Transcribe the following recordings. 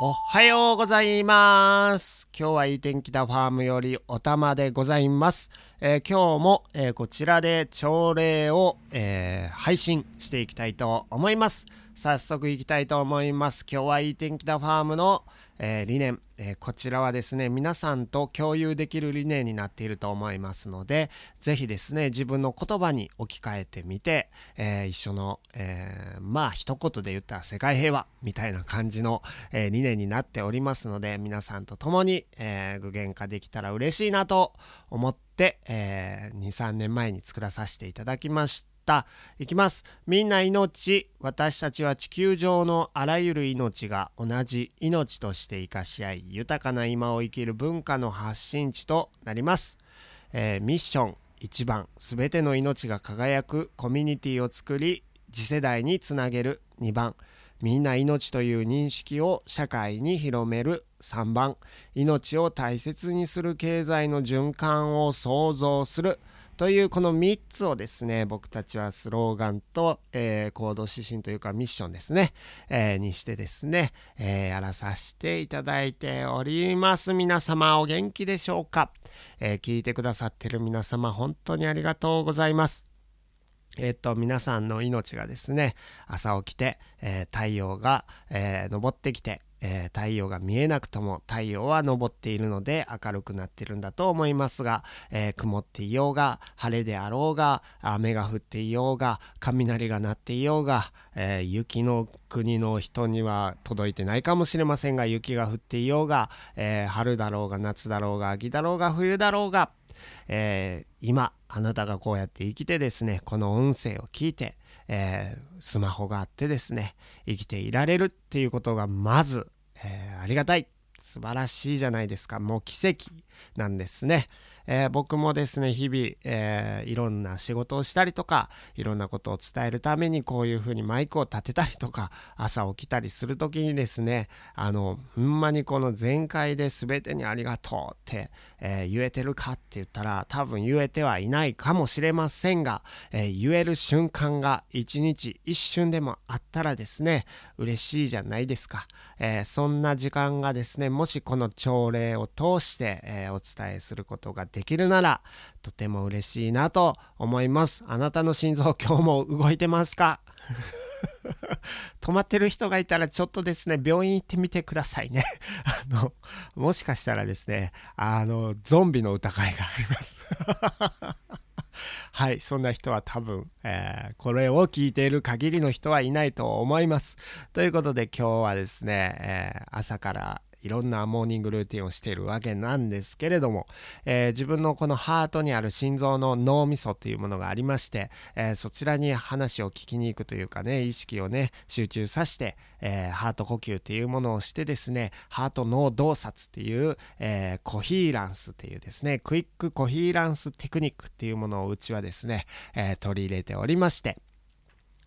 おはようございます。今日はいい天気だファームよりおたまでございます、えー、今日も、えー、こちらで朝礼を、えー、配信していきたいと思います。早速いきたいと思います。今日はいい天気だファームの、え、理念、え、こちらはですね皆さんと共有できる理念になっていると思いますので是非ですね自分の言葉に置き換えてみて、え、一緒の、えまあ一言で言ったら世界平和みたいな感じの、え理念になっておりますので皆さんと共に、え具現化できたら嬉しいなと思って、え23年前に作らさせていただきました。た。いきます。みんな命。私たちは地球上のあらゆる命が同じ命として生かし合い、豊かな今を生きる文化の発信地となります。えー、ミッション1番、すべての命が輝くコミュニティを作り、次世代につなげる2番、みんな命という認識を社会に広める3番、命を大切にする経済の循環を創造する。というこの3つをですね僕たちはスローガンと、えー、行動指針というかミッションですね、えー、にしてですね、えー、やらさせていただいております。皆様お元気でしょうか、え聞いてくださってる皆様本当にありがとうございます。えっと、皆さんの命がですね、朝起きて、えー、太陽が、えー、昇ってきて、えー、太陽が見えなくとも太陽は昇っているので明るくなってるんだと思いますが、えー、曇っていようが晴れであろうが雨が降っていようが雷が鳴っていようが、えー、雪の国の人には届いてないかもしれませんが雪が降っていようが、え春だろうが夏だろうが秋だろうが冬だろうが、え今あなたがこうやって生きてですねこの音声を聞いてえー、スマホがあってですね生きていられるっていうことがまず、えー、ありがたい。素晴らしいじゃないですか。もう奇跡。なんですね。えー、僕もですね日々、えー、いろんな仕事をしたりとかいろんなことを伝えるためにこういうふうにマイクを立てたりとか朝起きたりする時にですねあのほんまにこの全開で全てにありがとうって、えー、言えてるかって言ったら多分言えてはいないかもしれませんが、え言える瞬間が一日一瞬でもあったらですね嬉しいじゃないですか、えそんな時間がですねもしこの朝礼を通して、えお伝えすることがでできるならとても嬉しいなと思います。あなたの心臓今日も動いてますか？止まってる人がいたらちょっとですね病院行ってみてくださいね。あのもしかしたらですねあのゾンビの疑いがあります。はい、そんな人は多分、えー、これを聞いている限りの人はいないと思います。ということで今日はですね、えー、朝からいろんなモーニングルーティンをしているわけなんですけれども、えー、自分のこのハートにある心臓の脳みそというものがありまして、えー、そちらに話を聞きに行くというかね意識をね集中させて、えー、ハート呼吸っていうものをしてですねハート脳洞察っていう、えコヒーランスっていうですねクイックコヒーランステクニックっていうものをうちはですね、え取り入れておりまして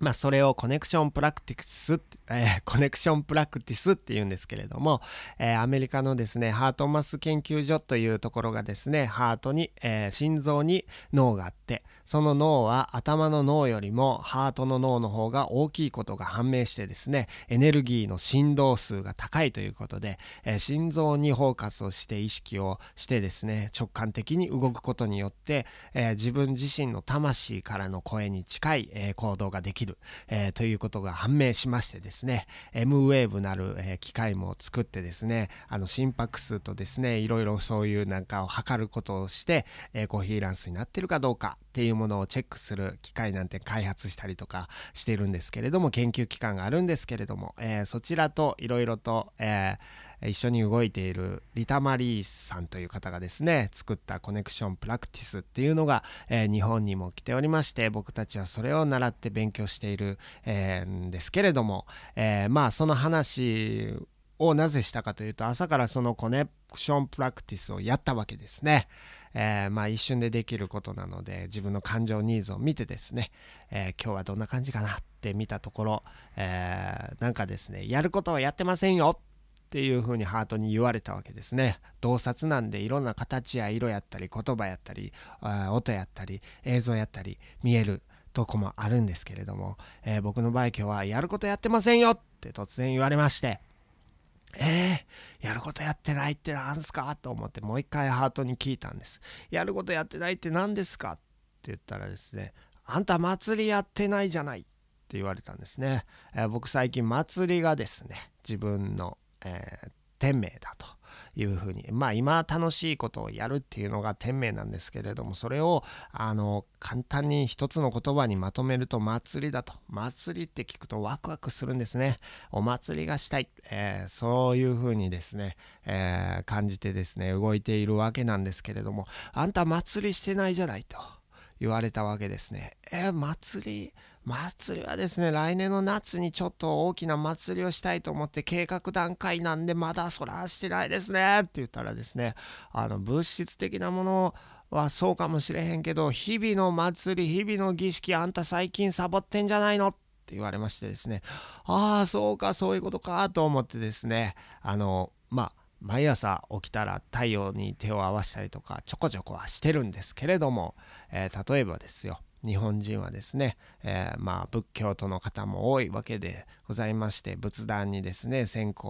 まあ、それをコネクションプラクティス、えー、コネクションプラクティスって言うんですけれども、えー、アメリカのですね、 HeartMath 研究所というところがですね、ハートに、えー、心臓に脳があって、その脳は頭の脳よりもハートの脳の方が大きいことが判明してですね、エネルギーの振動数が高いということで、え心臓にフォーカスをして意識をしてですね、直感的に動くことによって、え自分自身の魂からの声に近い、え行動ができる。る、えー、ということが判明しましてですね M ウェーブなる、えー、機械も作ってですねあの心拍数とですねいろいろそういうなんかを測ることをして、えー、コーヒーランスになってるかどうかっていうものをチェックする機械なんて開発したりとかしてるんですけれども研究機関があるんですけれども、えー、そちらといろいろと、えー一緒に動いているリタ・マリーさんという方がですね作ったコネクションプラクティスっていうのが、えー、日本にも来ておりまして僕たちはそれを習って勉強している、えー、んですけれども、えー、まあその話をなぜしたかというと朝からそのコネクションプラクティスをやったわけですね。えー、まあ一瞬でできることなので自分の感情ニーズを見てですね、えー、今日はどんな感じかなって見たところ、えー、なんかですねやることはやってませんよっていう風にハートに言われたわけですね。洞察なんでいろんな形や色やったり言葉やったり音やったり映像やったり見えるとこもあるんですけれども、えー、僕の場合今日はやることやってませんよって突然言われましてえー、やることやってないって何すかと思ってもう一回ハートに聞いたんです。やることやってないって何ですかって言ったらですね、あんた祭りやってないじゃないって言われたんですね。えー、僕最近祭りがですね、自分の、えー、天命だというふうに。まあ今楽しいことをやるっていうのが天命なんですけれどもそれをあの簡単に一つの言葉にまとめると祭りだと。祭りって聞くとワクワクするんですね。お祭りがしたい、えー、そういうふうにですね、えー、感じてですね動いているわけなんですけれどもあんた祭りしてないじゃないと言われたわけですね。えー、祭り祭りはですね、来年の夏にちょっと大きな祭りをしたいと思って計画段階なんでまだそらしてないですね。って言ったらですね、あの物質的なものはそうかもしれへんけど、日々の祭り、日々の儀式あんた最近サボってんじゃないの？って言われましてですね、ああ、そうか、そういうことかと思ってですね、あの、まあ、毎朝起きたら太陽に手を合わせたりとかちょこちょこはしてるんですけれども、えー、例えばですよ日本人はですね、えー、まあ仏教徒の方も多いわけでございまして仏壇にですね線香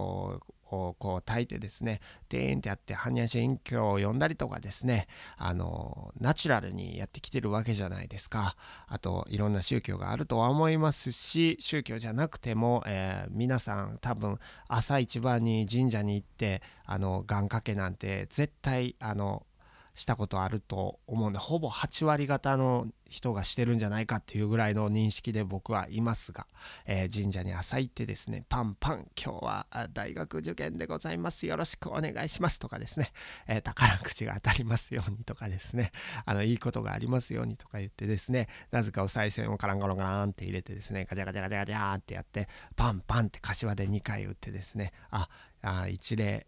をこう焚いてですねデーンってやって般若心経を読んだりとかですねあのナチュラルにやってきてるわけじゃないですか。あといろんな宗教があるとは思いますし宗教じゃなくても、えー、皆さん多分朝一番に神社に行ってあの願掛けなんて絶対あのしたことあると思うんでほぼ8割方の人がしてるんじゃないかっていうぐらいの認識で僕はいますが、えー、神社に朝行ってですねパンパン今日は大学受験でございますよろしくお願いしますとかですね、えー、宝くじが当たりますようにとかですねあのいいことがありますようにとか言ってですねなぜかお賽銭をカランカランカランって入れてですねガチャガチャガチャガチャってやってパンパンって柏で2回打ってですねああ一例、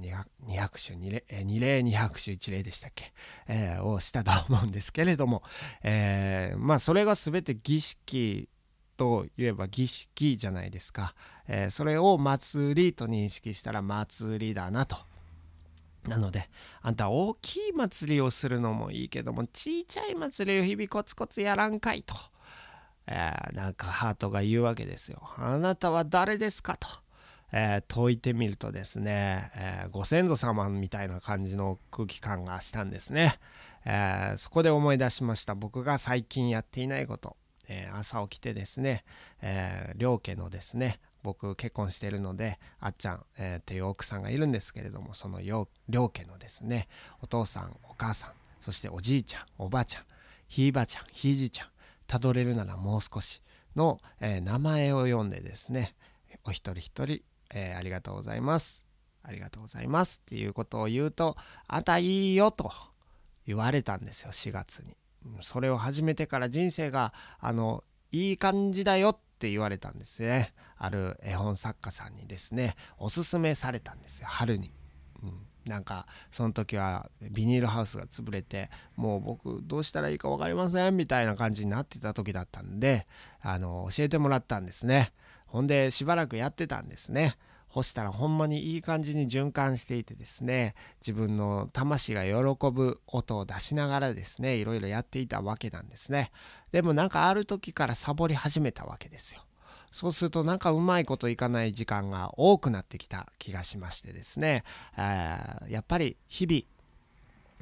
200, 200種2例、えー、2例200種1例でしたっけ、えー、をしたと思うんですけれども、えー、まあそれが全て儀式といえば儀式じゃないですか、えー、それを祭りと認識したら祭りだなと。なので、あんた大きい祭りをするのもいいけども、ちいちゃい祭りを日々コツコツやらんかいと、えー、なんかハートが言うわけですよ。あなたは誰ですかと。えー、解いてみるとですね、えー、ご先祖様みたいな感じの空気感がしたんですね、えー、そこで思い出しました。僕が最近やっていないこと、え朝起きてですね、え両家のですね僕結婚してるのであっちゃん、えっていう奥さんがいるんですけれどもその両家のですねお父さんお母さんそしておじいちゃんおばあちゃんひいばちゃんひいじちゃんたどれるならもう少しの、え名前を読んでですねお一人一人えー、ありがとうございます。ありがとうございますっていうことを言うと、あたいいよと言われたんですよ、4月に。それを始めてから人生が、あの、いい感じだよって言われたんですね。ある絵本作家さんにですね、おすすめされたんですよ、春に。うんなんかその時はビニールハウスが潰れてもう僕どうしたらいいか分かりませんみたいな感じになってた時だったんであの教えてもらったんですねほんでしばらくやってたんですね。干したらほんまにいい感じに循環していてですね自分の魂が喜ぶ音を出しながらですねいろいろやっていたわけなんですねでもなんかある時からサボり始めたわけですよそうするとなんかうまいこといかない時間が多くなってきた気がしましてですね、やっぱり日々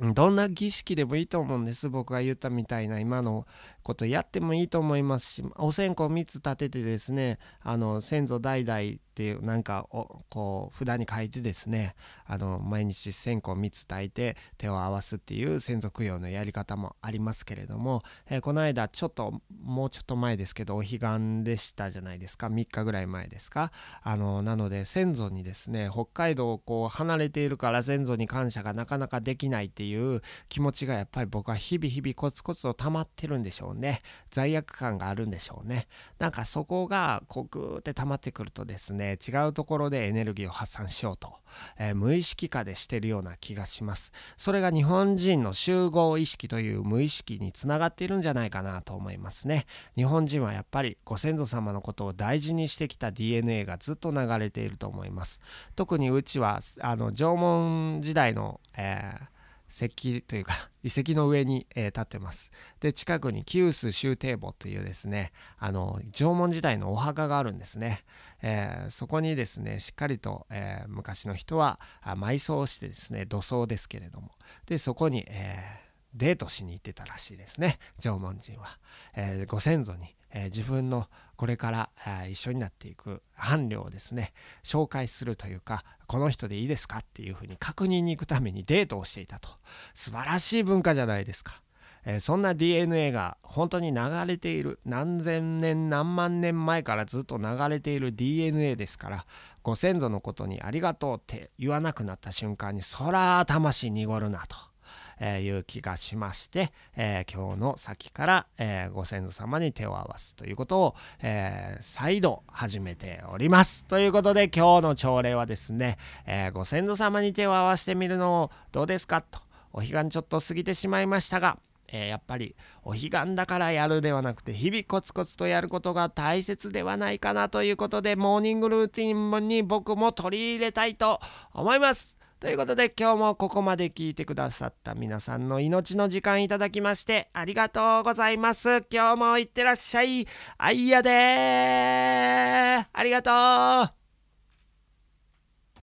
どんな儀式でもいいと思うんです。僕が言ったみたいな今のことやってもいいと思いますし、お線香3つ立ててですね、あの、先祖代々っていうなんかこう札に書いてですねあの毎日線香3つ炊いて手を合わすっていう先祖供養のやり方もありますけれども、えー、この間ちょっともうちょっと前ですけどお彼岸でしたじゃないですか。3日ぐらい前ですか。あのなので先祖にですね北海道をこう離れているから先祖に感謝がなかなかできないっていう気持ちがやっぱり僕は日々日々コツコツと溜まってるんでしょうね。罪悪感があるんでしょうね。なんかそこがこうグーって溜まってくるとですね違うところでエネルギーを発散しようと、えー、無意識化でしてるような気がします。それが日本人の集合意識という無意識につながっているんじゃないかなと思いますね。日本人はやっぱりご先祖様のことを大事にしてきた DNA がずっと流れていると思います。特にうちはあの縄文時代の、えー石というか 遺跡の上に、えー、立ってます。で近くにキウス修帝墓というですねあの縄文時代のお墓があるんですね。えー、そこにですねしっかりと、えー、昔の人は埋葬してですね土葬ですけれどもでそこに、えデートしに行ってたらしいですね縄文人は。えご先祖にえ、自分のこれから、一緒になっていく伴侶をですね紹介するというかこの人でいいですかっていうふうに確認に行くためにデートをしていたと素晴らしい文化じゃないですか。え、そんな DNA が本当に流れている何千年何万年前からずっと流れている DNA ですからご先祖のことにありがとうって言わなくなった瞬間にそら魂濁るなと。えー、いう気がしまして、え、今日の先から、え、ご先祖様に手を合わすということを、え再度始めております。ということで今日の朝礼はですね、えご先祖様に手を合わせてみるのをどうですかとお彼岸ちょっと過ぎてしまいましたが、えー、やっぱりお彼岸だからやるではなくて日々コツコツとやることが大切ではないかなということでモーニングルーティンに僕も取り入れたいと思います。ということで今日もここまで聞いてくださった皆さんの命の時間いただきましてありがとうございます。今日もいってらっしゃい。あいやでーありがとう